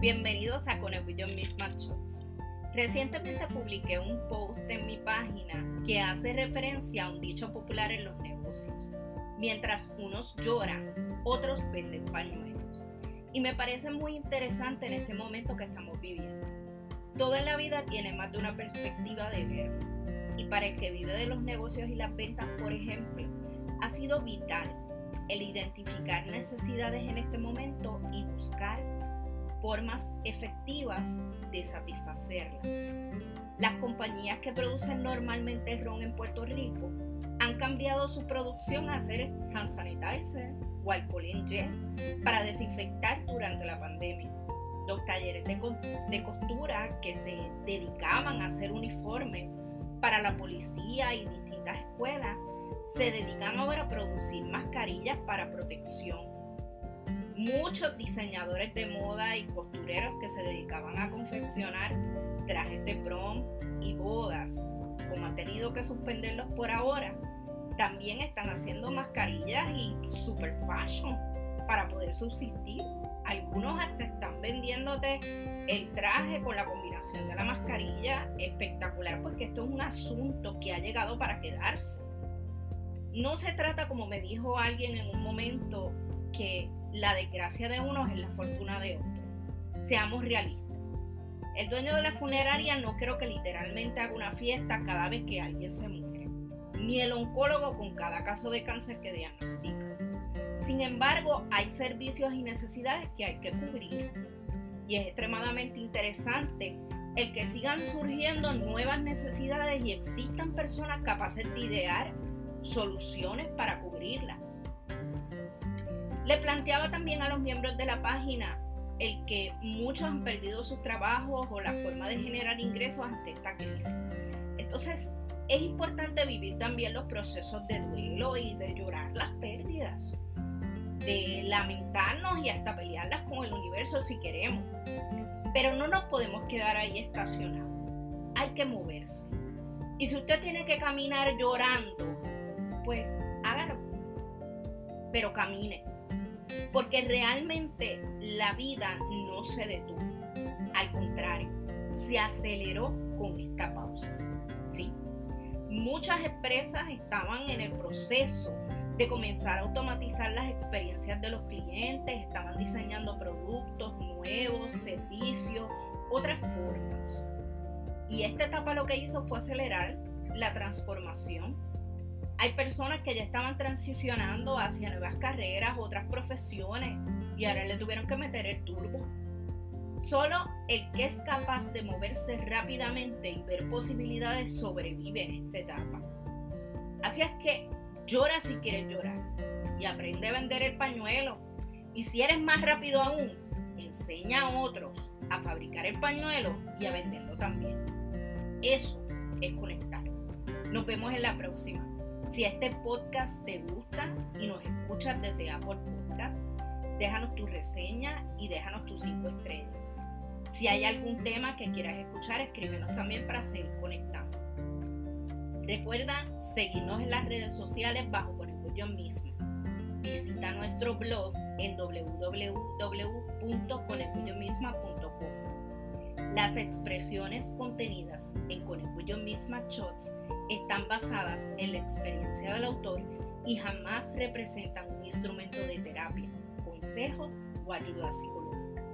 Bienvenidos a Con With Misma Shots. Recientemente publiqué un post en mi página que hace referencia a un dicho popular en los negocios. Mientras unos lloran, otros venden pañuelos. Y me parece muy interesante en este momento que estamos viviendo. Todo en la vida tiene más de una perspectiva de ver. Y para el que vive de los negocios y las ventas, por ejemplo, ha sido vital el identificar necesidades en este momento y buscar formas efectivas de satisfacerlas. Las compañías que producen normalmente ron en Puerto Rico han cambiado su producción a hacer hand sanitizer o alcohol en gel para desinfectar durante la pandemia. Los talleres de costura que se dedicaban a hacer uniformes para la policía y distintas escuelas se dedican ahora a producir mascarillas para protección muchos diseñadores de moda y costureros que se dedicaban a confeccionar trajes de prom y bodas, como han tenido que suspenderlos por ahora, también están haciendo mascarillas y super fashion para poder subsistir. Algunos hasta están vendiéndote el traje con la combinación de la mascarilla espectacular porque esto es un asunto que ha llegado para quedarse. No se trata, como me dijo alguien en un momento, que la desgracia de unos es la fortuna de otros. Seamos realistas. El dueño de la funeraria no creo que literalmente haga una fiesta cada vez que alguien se muere, ni el oncólogo con cada caso de cáncer que diagnostica. Sin embargo, hay servicios y necesidades que hay que cubrir. Y es extremadamente interesante el que sigan surgiendo nuevas necesidades y existan personas capaces de idear soluciones para cubrirlas. Le planteaba también a los miembros de la página el que muchos han perdido sus trabajos o la forma de generar ingresos ante esta crisis. Entonces, es importante vivir también los procesos de duelo y de llorar las pérdidas, de lamentarnos y hasta pelearlas con el universo si queremos. Pero no nos podemos quedar ahí estacionados. Hay que moverse. Y si usted tiene que caminar llorando, pues hágalo. Pero camine porque realmente la vida no se detuvo. Al contrario, se aceleró con esta pausa. ¿sí? Muchas empresas estaban en el proceso de comenzar a automatizar las experiencias de los clientes, estaban diseñando productos nuevos, servicios, otras formas. Y esta etapa lo que hizo fue acelerar la transformación hay personas que ya estaban transicionando hacia nuevas carreras, otras profesiones, y ahora le tuvieron que meter el turbo. Solo el que es capaz de moverse rápidamente y ver posibilidades sobrevive en esta etapa. Así es que llora si quieres llorar y aprende a vender el pañuelo. Y si eres más rápido aún, enseña a otros a fabricar el pañuelo y a venderlo también. Eso es conectar. Nos vemos en la próxima. Si este podcast te gusta y nos escuchas desde Apple Podcast, déjanos tu reseña y déjanos tus cinco estrellas. Si hay algún tema que quieras escuchar, escríbenos también para seguir conectando. Recuerda seguirnos en las redes sociales bajo Con el mismo. Visita nuestro blog en www.conelcuyomisma.com. Las expresiones contenidas en Con el misma Shots están basadas en la experiencia del autor y jamás representan un instrumento de terapia, consejo o ayuda psicológica.